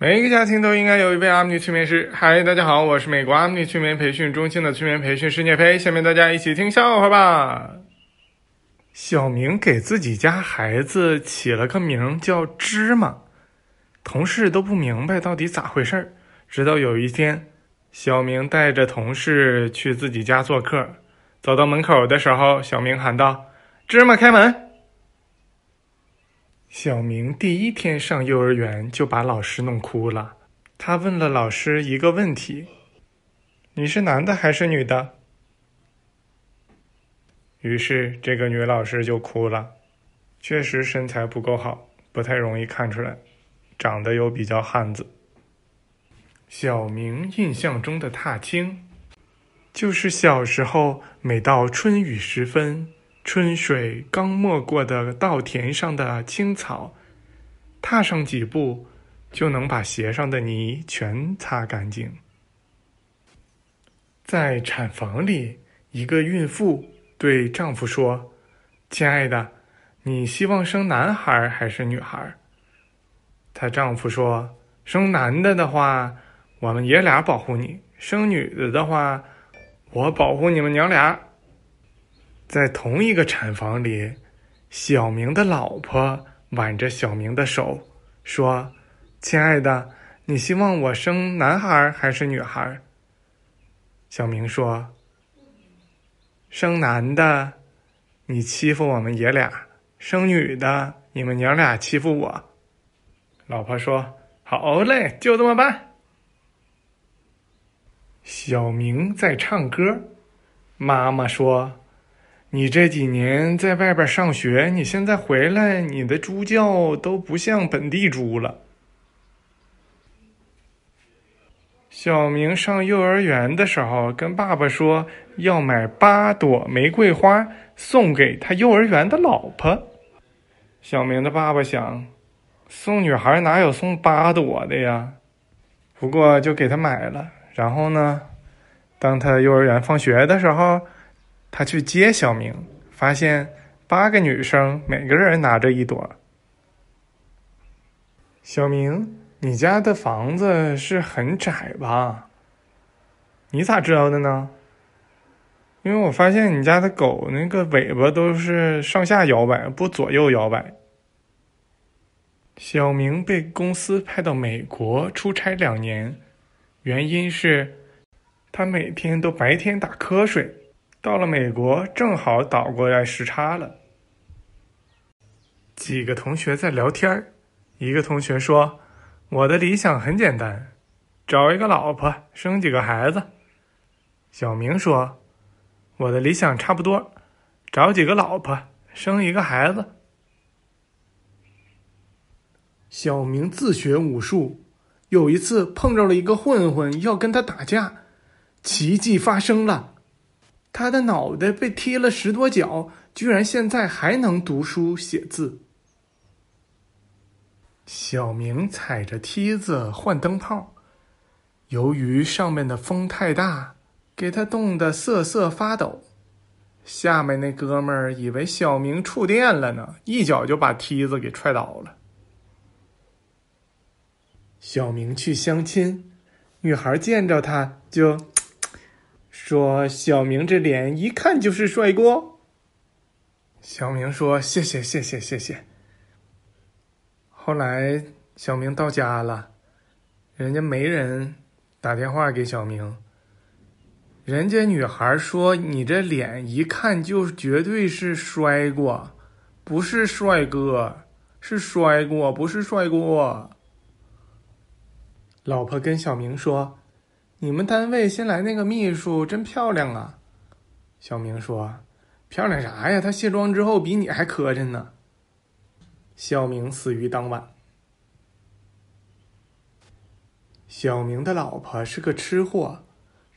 每一个家庭都应该有一位阿米尼催眠师。嗨，大家好，我是美国阿米尼催眠培训中心的催眠培训师聂培。下面大家一起听笑话吧。小明给自己家孩子起了个名叫芝麻，同事都不明白到底咋回事儿。直到有一天，小明带着同事去自己家做客，走到门口的时候，小明喊道：“芝麻，开门。”小明第一天上幼儿园就把老师弄哭了。他问了老师一个问题：“你是男的还是女的？”于是这个女老师就哭了。确实身材不够好，不太容易看出来，长得又比较汉子。小明印象中的踏青，就是小时候每到春雨时分。春水刚没过的稻田上的青草，踏上几步，就能把鞋上的泥全擦干净。在产房里，一个孕妇对丈夫说：“亲爱的，你希望生男孩还是女孩？”她丈夫说：“生男的的话，我们爷俩保护你；生女的的话，我保护你们娘俩。”在同一个产房里，小明的老婆挽着小明的手说：“亲爱的，你希望我生男孩还是女孩？”小明说：“生男的，你欺负我们爷俩；生女的，你们娘俩欺负我。”老婆说：“好嘞，就这么办。”小明在唱歌，妈妈说。你这几年在外边上学，你现在回来，你的猪叫都不像本地猪了。小明上幼儿园的时候，跟爸爸说要买八朵玫瑰花送给他幼儿园的老婆。小明的爸爸想，送女孩哪有送八朵的呀？不过就给他买了。然后呢，当他幼儿园放学的时候。他去接小明，发现八个女生，每个人拿着一朵。小明，你家的房子是很窄吧？你咋知道的呢？因为我发现你家的狗那个尾巴都是上下摇摆，不左右摇摆。小明被公司派到美国出差两年，原因是，他每天都白天打瞌睡。到了美国，正好倒过来时差了。几个同学在聊天一个同学说：“我的理想很简单，找一个老婆，生几个孩子。”小明说：“我的理想差不多，找几个老婆，生一个孩子。”小明自学武术，有一次碰着了一个混混，要跟他打架，奇迹发生了。他的脑袋被踢了十多脚，居然现在还能读书写字。小明踩着梯子换灯泡，由于上面的风太大，给他冻得瑟瑟发抖。下面那哥们儿以为小明触电了呢，一脚就把梯子给踹倒了。小明去相亲，女孩见着他就。说小明这脸一看就是帅哥。小明说：“谢谢谢谢谢谢。”后来小明到家了，人家媒人打电话给小明，人家女孩说：“你这脸一看就绝对是摔过，不是帅哥，是摔过，不是帅过。”老婆跟小明说。你们单位新来那个秘书真漂亮啊，小明说：“漂亮啥呀？她卸妆之后比你还磕碜呢。”小明死于当晚。小明的老婆是个吃货，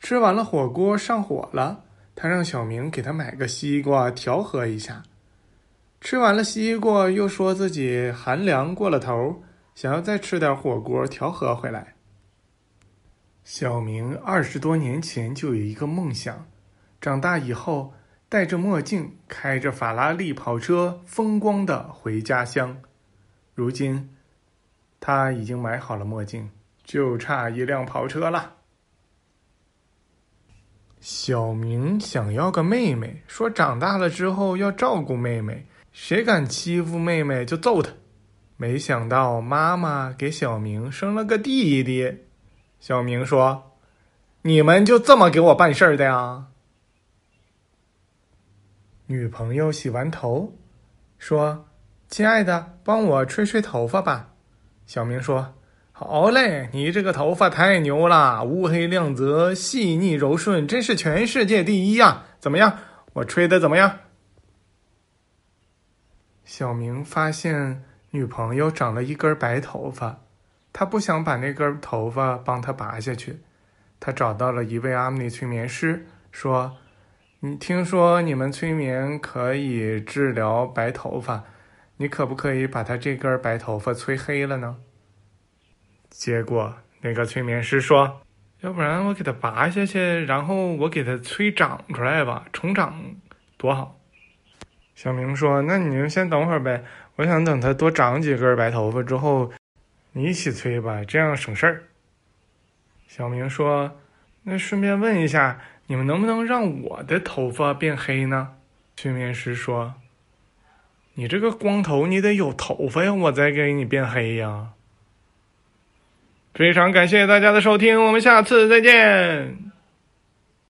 吃完了火锅上火了，他让小明给他买个西瓜调和一下。吃完了西瓜，又说自己寒凉过了头，想要再吃点火锅调和回来。小明二十多年前就有一个梦想，长大以后戴着墨镜，开着法拉利跑车，风光的回家乡。如今，他已经买好了墨镜，就差一辆跑车了。小明想要个妹妹，说长大了之后要照顾妹妹，谁敢欺负妹妹就揍他。没想到妈妈给小明生了个弟弟。小明说：“你们就这么给我办事儿的呀？”女朋友洗完头，说：“亲爱的，帮我吹吹头发吧。”小明说：“好嘞，你这个头发太牛了，乌黑亮泽，细腻柔顺，真是全世界第一呀！怎么样，我吹的怎么样？”小明发现女朋友长了一根白头发，他不想把那根头发帮他拔下去。他找到了一位阿米尼催眠师，说：“你听说你们催眠可以治疗白头发？”你可不可以把他这根白头发催黑了呢？结果那个催眠师说：“要不然我给他拔下去，然后我给他催长出来吧，重长多好。”小明说：“那你就先等会儿呗，我想等他多长几根白头发之后，你一起催吧，这样省事儿。”小明说：“那顺便问一下，你们能不能让我的头发变黑呢？”催眠师说。你这个光头，你得有头发呀，我再给你变黑呀。非常感谢大家的收听，我们下次再见。